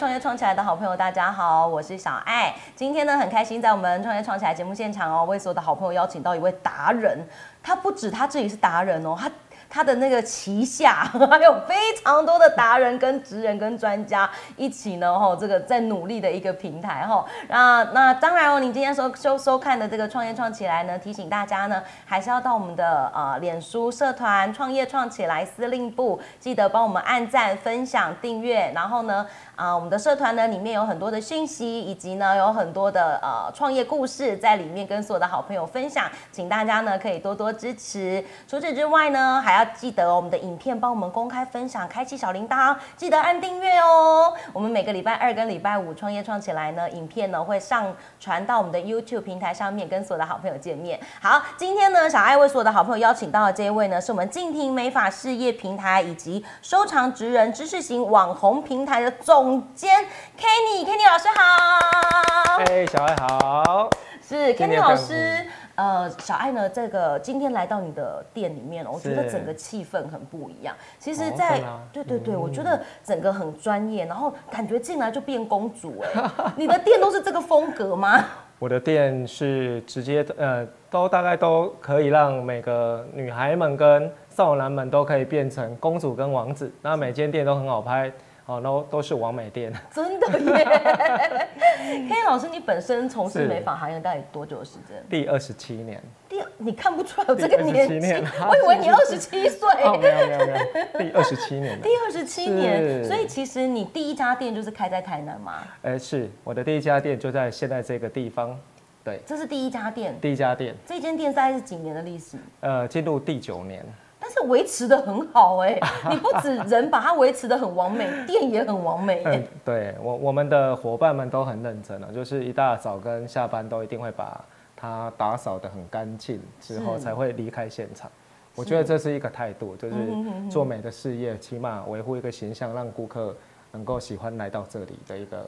创业创起来的好朋友，大家好，我是小爱。今天呢，很开心在我们创业创起来节目现场哦，为所有的好朋友邀请到一位达人。他不止他自己是达人哦，他。他的那个旗下 还有非常多的达人、跟职人、跟专家一起呢，吼，这个在努力的一个平台，哈。那那当然哦，你今天收收收看的这个创业创起来呢，提醒大家呢，还是要到我们的呃脸书社团创业创起来司令部，记得帮我们按赞、分享、订阅，然后呢。啊，我们的社团呢，里面有很多的讯息，以及呢，有很多的呃创业故事在里面，跟所有的好朋友分享，请大家呢可以多多支持。除此之外呢，还要记得我们的影片帮我们公开分享，开启小铃铛，记得按订阅哦。我们每个礼拜二跟礼拜五创业创起来呢，影片呢会上传到我们的 YouTube 平台上面，跟所有的好朋友见面。好，今天呢，小爱为所有的好朋友邀请到的这一位呢，是我们静婷美发事业平台以及收藏职人知识型网红平台的总。总监 Kenny，Kenny 老师好。嘿，小爱好。是 Kenny 老师。呃，小爱呢，这个今天来到你的店里面，我觉得整个气氛很不一样。其实，在对对对，我觉得整个很专业，然后感觉进来就变公主哎。你的店都是这个风格吗？我的店是直接呃，都大概都可以让每个女孩们跟少男们都可以变成公主跟王子。那每间店都很好拍。哦，都都是完美店，真的耶！K 老师，你本身从事美发行业大概多久的时间？第二十七年。第你看不出来我这个年纪，我以为你二十七岁。没有没有没有，第二十七年。第二十七年，所以其实你第一家店就是开在台南吗？哎，是我的第一家店就在现在这个地方。对，这是第一家店。第一家店。这间店大概是几年的历史？呃，进入第九年。但是维持的很好哎，你不止人把它维持的很完美，店也很完美。嗯，对我我们的伙伴们都很认真了，就是一大早跟下班都一定会把它打扫的很干净，之后才会离开现场。我觉得这是一个态度，就是做美的事业，起码维护一个形象，让顾客能够喜欢来到这里的一个。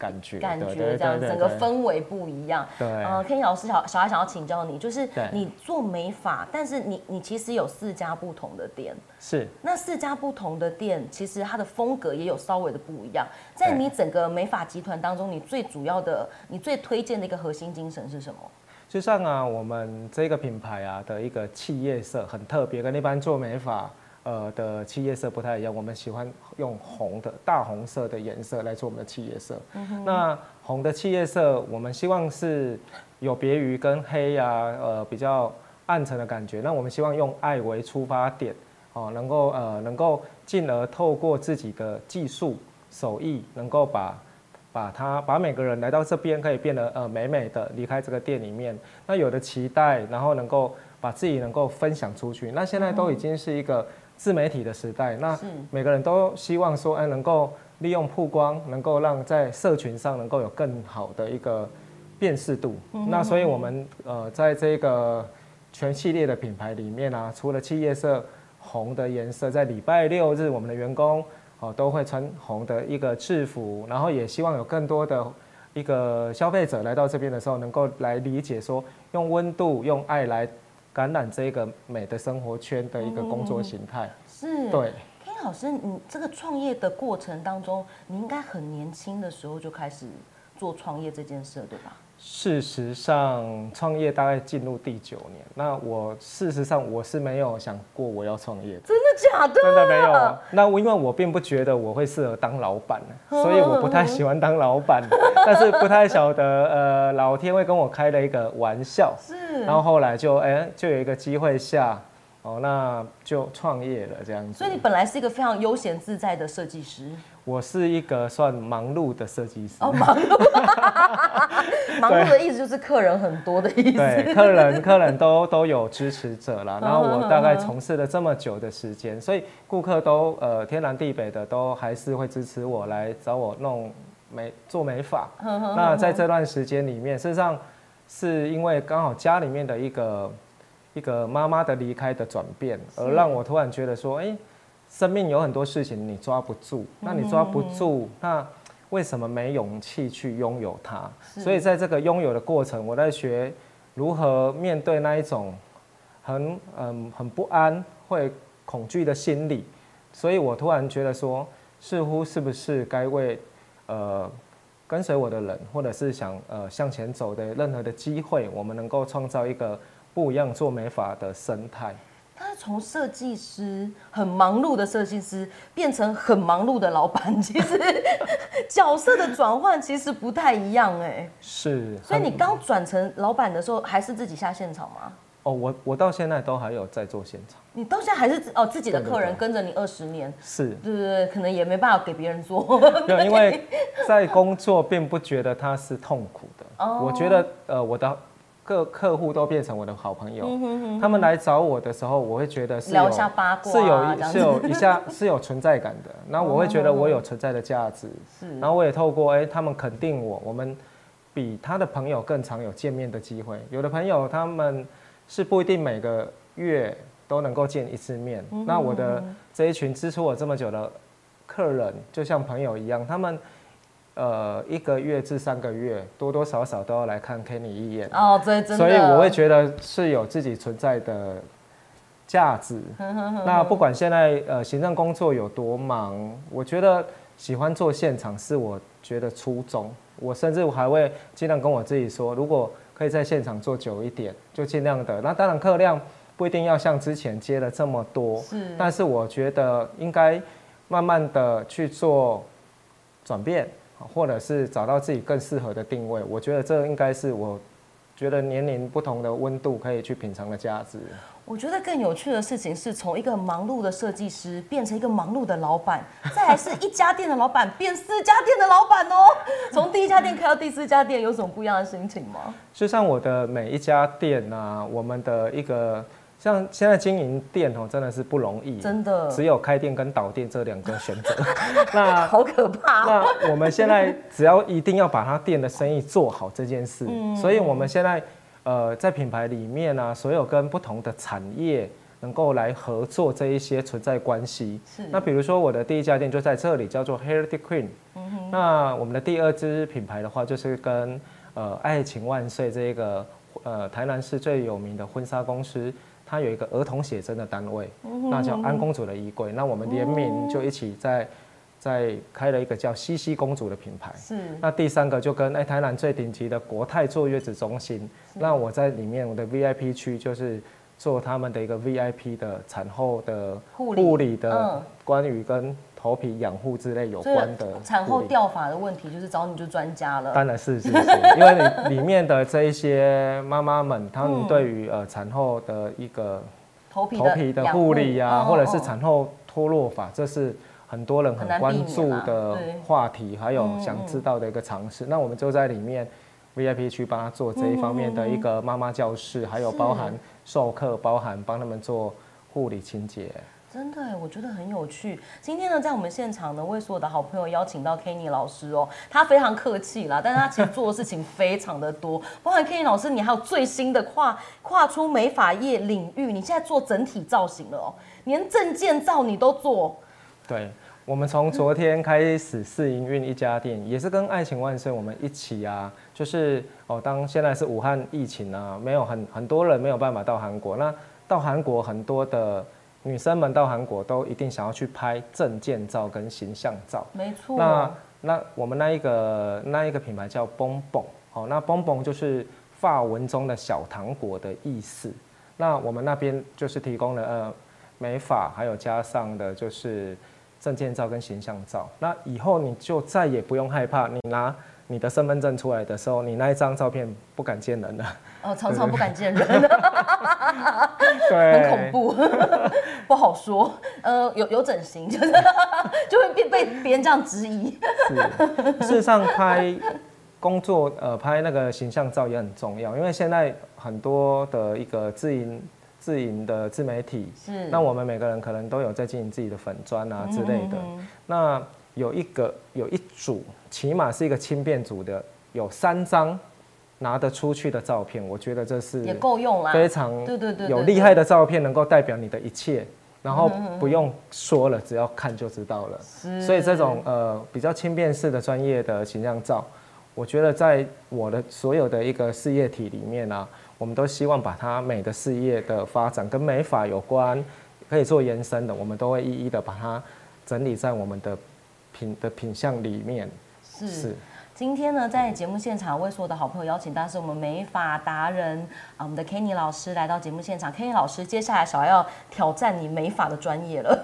感觉感觉这样，整个氛围不一样。对，呃，Kenny 老师小小孩想要请教你，就是你做美发，但是你你其实有四家不同的店，是那四家不同的店，其实它的风格也有稍微的不一样。在你整个美发集团当中，你最主要的、你最推荐的一个核心精神是什么？就像啊，我们这个品牌啊的一个企业色很特别，跟一般做美发。呃的企业色不太一样，我们喜欢用红的大红色的颜色来做我们的企业色。那红的企业色，我们希望是有别于跟黑呀，呃比较暗沉的感觉。那我们希望用爱为出发点，哦，能够呃能够进而透过自己的技术手艺，能够把把它把每个人来到这边可以变得呃美美的离开这个店里面。那有的期待，然后能够把自己能够分享出去。那现在都已经是一个。自媒体的时代，那每个人都希望说，哎，能够利用曝光，能够让在社群上能够有更好的一个辨识度。那所以，我们呃，在这个全系列的品牌里面啊，除了企业色红的颜色，在礼拜六日，我们的员工哦都会穿红的一个制服，然后也希望有更多的一个消费者来到这边的时候，能够来理解说，用温度、用爱来。感染这个美的生活圈的一个工作形态是对。K 老师，你这个创业的过程当中，你应该很年轻的时候就开始做创业这件事，对吧？事实上，创业大概进入第九年。那我事实上我是没有想过我要创业，真的假的？真的没有。那我因为我并不觉得我会适合当老板，所以我不太喜欢当老板。但是不太晓得，呃，老天会跟我开了一个玩笑。是。然后后来就哎，就有一个机会下。哦，那就创业了这样子。所以你本来是一个非常悠闲自在的设计师。我是一个算忙碌的设计师。哦，忙碌。忙碌的意思就是客人很多的意思。对，客人客人都都有支持者啦。然后我大概从事了这么久的时间，所以顾客都呃天南地北的都还是会支持我来找我弄美做美发。那在这段时间里面，事实上是因为刚好家里面的一个。一个妈妈的离开的转变，而让我突然觉得说，哎，生命有很多事情你抓不住，那你抓不住，那为什么没勇气去拥有它？所以在这个拥有的过程，我在学如何面对那一种很嗯很不安、会恐惧的心理。所以我突然觉得说，似乎是不是该为呃跟随我的人，或者是想呃向前走的任何的机会，我们能够创造一个不一样做美法的生态。他是从设计师很忙碌的设计师变成很忙碌的老板，其实 角色的转换其实不太一样哎。是，所以你刚转成老板的时候，还是自己下现场吗？哦，我我到现在都还有在做现场。你到现在还是哦自己的客人跟着你二十年，是，对对对，可能也没办法给别人做。对，因为 在工作并不觉得它是痛苦的。哦我觉得呃我的各客户都变成我的好朋友，嗯他们来找我的时候，我会觉得是有是有是有一下 是有存在感的。那我会觉得我有存在的价值，是然后我也透过哎、他们肯定我，我们比他的朋友更常有见面的机会。有的朋友他们是不一定每个月都能够见一次面，嗯那我的这一群支持我这么久的客人，就像朋友一样，他们。呃，一个月至三个月，多多少少都要来看 Kenny 一眼，哦，对，真的。所以我会觉得是有自己存在的价值。那不管现在呃行政工作有多忙，我觉得喜欢做现场是我觉得初衷。我甚至我还会尽量跟我自己说，如果可以在现场做久一点，就尽量的。那当然客量不一定要像之前接了这么多，是但是我觉得应该慢慢的去做转变，或者是找到自己更适合的定位。我觉得这应该是我觉得年龄不同的温度可以去品尝的价值。我觉得更有趣的事情是从一个忙碌的设计师变成一个忙碌的老板，再来是一家店的老板变四家店的老板哦。从第一家店开到第四家店，有什么不一样的心情吗？就像我的每一家店啊，我们的一个像现在经营店哦，真的是不容易，真的只有开店跟倒店这两个选择。那好可怕、哦。那我们现在只要一定要把他店的生意做好这件事，嗯所以我们现在呃在品牌里面呢、所有跟不同的产业能够来合作这一些存在关系。是那比如说我的第一家店就在这里，叫做 Heritage Queen。那嗯我们的第二支品牌的话，就是跟呃爱情万岁这一个呃台南市最有名的婚纱公司。它有一个儿童写真的单位，嗯那叫安公主的衣柜。那我们联名就一起在在开了一个叫西西公主的品牌。是那第三个就跟哎、台南最顶级的国泰坐月子中心，那我在里面我的 VIP 区就是做他们的一个 VIP 的产后的护理的嗯关于跟头皮养护之类有关的产后掉发的问题，就是找你就专家了。当然是是是，因为你里面的这一些妈妈们，她们嗯对于呃产后的一个头皮头皮的养护理呀、嗯或者是嗯产后脱落法，这是很多人很关注啊的对。话题，还有嗯想知道的一个尝试。那我们就在里面 VIP 区帮他做这一方面的一个妈妈教室，还有包含授课，包含帮他们做护理清洁。真的，我觉得很有趣。今天呢，在我们现场呢，为所有的好朋友邀请到 Kenny 老师哦，他非常客气啦，但是他其实做的事情非常的多，包含 Kenny 老师，你还有最新的跨跨出美发业领域，你现在做整体造型了哦，连证件照你都做，对，我们从昨天开始试营运一家店，也是跟爱情万岁我们一起啊，就是哦，当现在是武汉疫情啊，没有很很多人没有办法到韩国，那到韩国很多的女生们到韩国都一定想要去拍证件照跟形象照。没错。那那我们那一个那一个品牌叫 Bon Bon，，好，那 Bon Bon 就是法文中的小糖果的意思。那我们那边就是提供了呃美发，还有加上的就是证件照跟形象照。那以后你就再也不用害怕，你拿你的身份证出来的时候，你那一张照片不敢见人了。哦，常常不敢见人，对，很恐怖，不好说。呃，有有整形，就是 就会被被别人这样质疑。是，事实上拍工作呃拍那个形象照也很重要，因为现在很多的一个自营自营的自媒体，是那我们每个人可能都有在经营自己的粉砖啊之类的。那有一个有一组，起码是一个轻便组的，有三张拿得出去的照片，我觉得这是也够用了。非常对对对对有厉害的照片，能够代表你的一切，然后不用说了，只要看就知道了。是所以这种呃比较轻便式的专业的形象照，我觉得在我的所有的一个事业体里面啊，我们都希望把它美的事业的发展跟美法有关，可以做延伸的，我们都会一一的把它整理在我们的品的品相里面。是。今天呢，在节目现场为所有的好朋友邀请到是我们美发达人啊，我们的 Kenny 老师来到节目现场。Kenny 老师，接下来小孩要挑战你美发的专业了。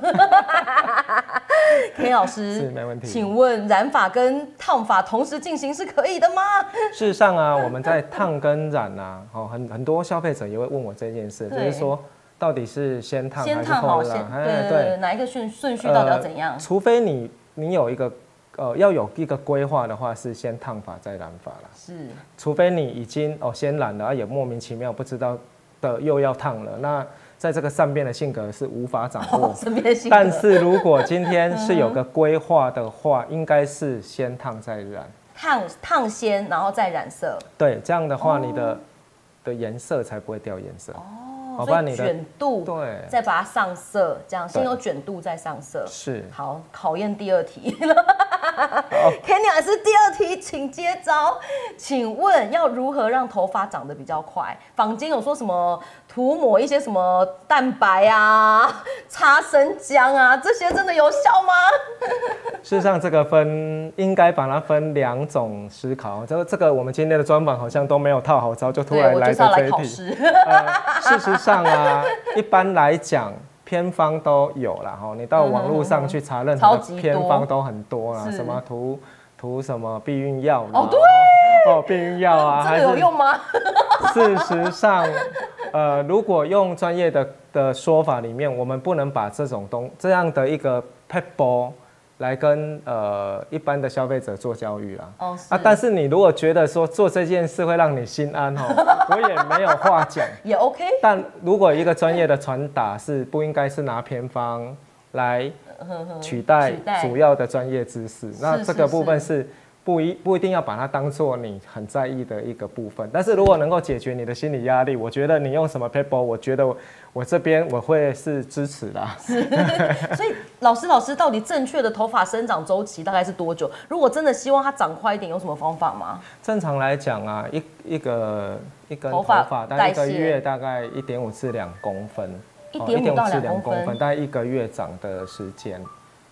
Kenny 老师是没问题。请问染发跟烫发同时进行是可以的吗？事实上啊，我们在烫跟染啊，哦，很很多消费者也会问我这件事，就是说到底是先烫还是后染？对对对，哪一个顺顺序到底要怎样？除非你你有一个。呃，要有一个规划的话，是先烫发再染发了。是，除非你已经哦先染了，也莫名其妙不知道的又要烫了。那在这个善变的性格是无法掌握。善变性格。但是如果今天是有个规划的话，应该是先烫再染。烫烫先，然后再染色。对，这样的话你的的颜色才不会掉颜色。哦，所以卷度对，再把它上色，这样先有卷度再上色。是。好，考验第二题。Kenny 还是第二题，请接招。请问要如何让头发长得比较快？坊间有说什么涂抹一些什么蛋白啊、擦生姜啊，这些真的有效吗？事实上，这个分应该把它分两种思考。这个这个，我们今天的专访好像都没有套好招，就突然来这一题。事实上啊，一般来讲。偏方都有啦哈，你到网络上去查任何的偏方都很多啦，什么涂涂什么避孕药哦对，哦避孕药啊，这个有用吗？事实上，呃，如果用专业的的说法里面，我们不能把这种东这样的一个 pebble。来跟呃一般的消费者做教育啊，哦啊，但是你如果觉得说做这件事会让你心安哦，我也没有话讲，也 OK。但如果一个专业的传达是不应该是拿偏方来取代主要的专业知识，那这个部分是。不一不一定要把它当做你很在意的一个部分，但是如果能够解决你的心理压力，我觉得你用什么 paper，我觉得我这边我会是支持的。是，所以老师老师到底正确的头发生长周期大概是多久？如果真的希望它长快一点，有什么方法吗？正常来讲啊，一一个一根头发大概一个月大概一点五至两公分，一点五到两公分，大概一个月长的时间，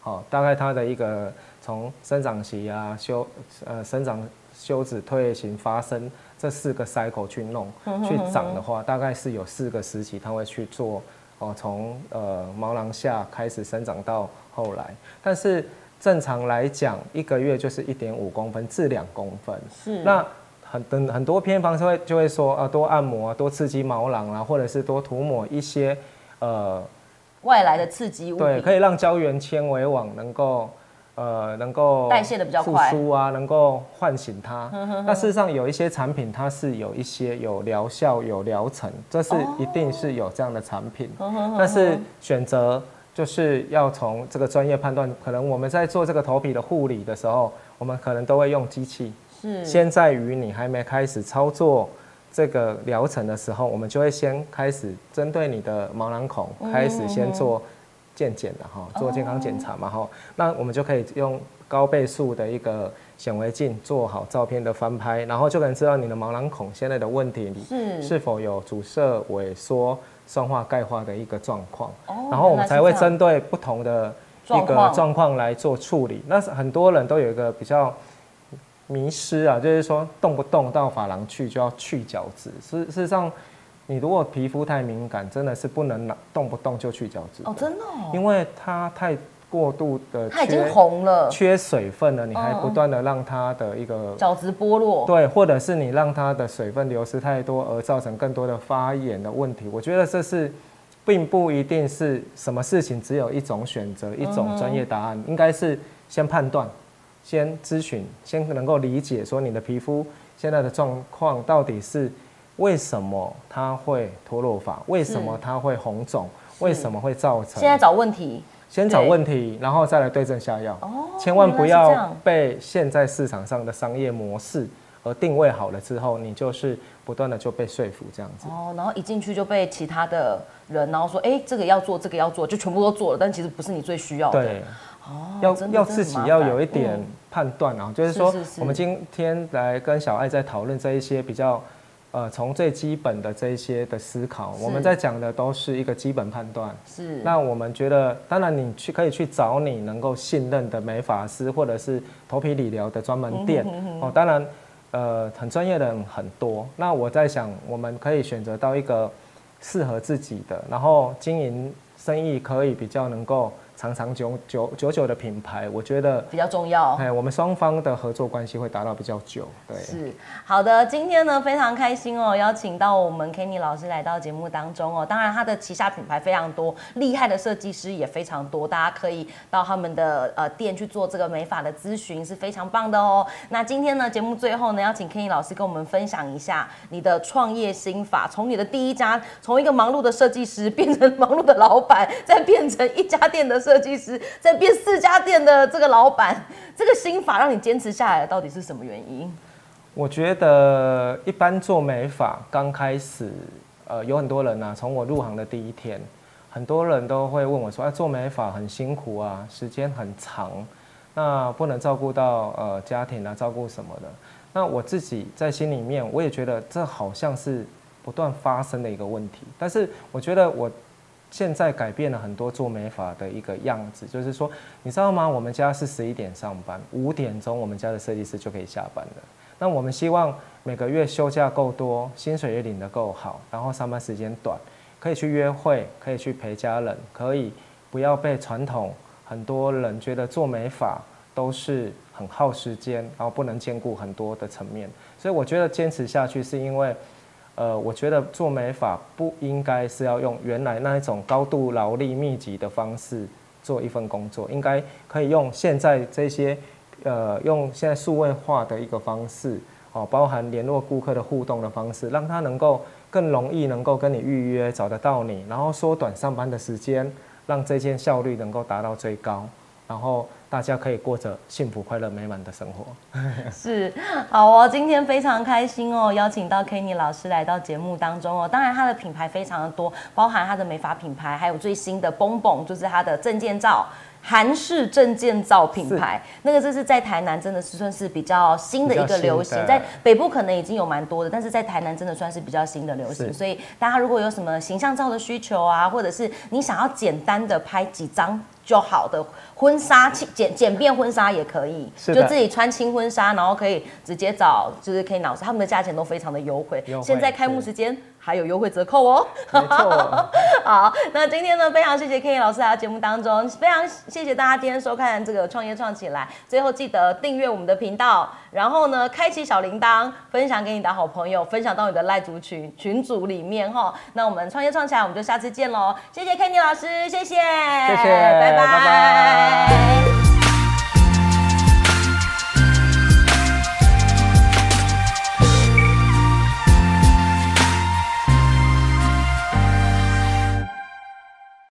好，大概它的一个。从生长期啊休呃生长休止退行发生这四个 cycle 去弄去长的话，大概是有四个时期，它会去做哦，从呃毛囊下开始生长到后来。但是正常来讲，一个月就是一点五公分至两公分。是。那很等很多偏方就会就会说啊，多按摩啊，多刺激毛囊啊，或者是多涂抹一些呃外来的刺激物。对，可以让胶原纤维网能够。呃，能够代谢的比较快，复苏啊，能够唤醒它。那事实上有一些产品，它是有一些有疗效、有疗程，这是一定是有这样的产品。但是选择就是要从这个专业判断。可能我们在做这个头皮的护理的时候，我们可能都会用机器。是。先在于你还没开始操作这个疗程的时候，我们就会先开始针对你的毛囊孔开始先做。健检的哈，做健康检查嘛哈，那我们就可以用高倍数的一个显微镜做好照片的翻拍，然后就可能知道你的毛囊孔现在的问题是是否有阻塞、萎缩、酸化、钙化的一个状况，然后我们才会针对不同的一个状况来做处理。那是很多人都有一个比较迷失啊，就是说动不动到发廊去就要去角质，事事实上。你如果皮肤太敏感，真的是不能拿动不动就去角质哦，真的，哦，因为它太过度的，它已经红了，缺水分了，你还不断的让它的一个角质剥落，对，或者是你让它的水分流失太多，而造成更多的发炎的问题。我觉得这是并不一定是什么事情只有一种选择，一种专业答案，应该是先判断，先咨询，先能够理解说你的皮肤现在的状况到底是。为什么它会脱落法？为什么它会红肿？为什么会造成？现在找问题，先找问题，然后再来对症下药。哦，千万不要被现在市场上的商业模式而定位好了之后，你就是不断的就被说服这样子。哦，然后一进去就被其他的人，然后说，哎，这个要做，这个要做，就全部都做了，但其实不是你最需要的。对，哦，要要自己要有一点判断啊，就是说，我们今天来跟小爱在讨论这一些比较。呃，从最基本的这一些的思考，我们在讲的都是一个基本判断。是，那我们觉得，当然你去可以去找你能够信任的美发师，或者是头皮理疗的专门店。哦，当然，呃，很专业的人很多。那我在想，我们可以选择到一个适合自己的，然后经营生意可以比较能够长长久久久久的品牌。我觉得，比较重要。哎，我们双方的合作关系会达到比较久。对，是好的，今天呢非常开心哦，邀请到我们 Kenny 老师来到节目当中哦。当然，他的旗下品牌非常多，厉害的设计师也非常多，大家可以到他们的呃店去做这个美发的咨询，是非常棒的哦。那今天呢，节目最后呢，邀请 Kenny 老师跟我们分享一下你的创业心法，从你的第一家，从一个忙碌的设计师变成忙碌的老板，再变成一家店的设计师，再变四家店的这个老板，这个心法让你坚持下来的到底是什么原因？我觉得一般做美发刚开始，呃，有很多人啊，从我入行的第一天，很多人都会问我说：“啊，做美发很辛苦啊，时间很长，那不能照顾到呃家庭啊，照顾什么的。”那我自己在心里面，我也觉得这好像是不断发生的一个问题。但是我觉得我现在改变了很多做美发的一个样子，就是说，你知道吗？我们家是十一点上班，五点钟我们家的设计师就可以下班了。那我们希望每个月休假够多，薪水也领得够好，然后上班时间短，可以去约会，可以去陪家人，可以不要被传统很多人觉得做美发都是很耗时间，然后不能兼顾很多的层面。所以我觉得坚持下去是因为，呃，我觉得做美发不应该是要用原来那一种高度劳力密集的方式做一份工作，应该可以用现在这些。呃，用现在数位化的一个方式，哦，包含联络顾客的互动的方式，让他能够更容易能够跟你预约，找得到你，然后缩短上班的时间，让这件效率能够达到最高，然后大家可以过着幸福、快乐、美满的生活。是，好哦，今天非常开心哦，邀请到 Kenny 老师来到节目当中哦。当然，他的品牌非常的多，包含他的美发品牌，还有最新的 Bonbon，就是他的证件照。韩式证件照品牌，那个这是在台南真的是算是比较新的一个流行，在北部可能已经有蛮多的，但是在台南真的算是比较新的流行。所以大家如果有什么形象照的需求啊，或者是你想要简单的拍几张就好的婚纱简简便婚纱也可以，就自己穿轻婚纱，然后可以直接找就是可以老师，他们的价钱都非常的优惠。现在开幕时间。还有优惠折扣哦，没错。好，那今天呢，非常谢谢 K 老师来到节目当中，非常谢谢大家今天收看这个创业创起来。最后记得订阅我们的频道，然后呢，开启小铃铛，分享给你的好朋友，分享到你的赖族群群组里面哈。那我们创业创起来，我们就下次见喽。谢谢 Kenny 老师，谢谢，谢谢，拜拜。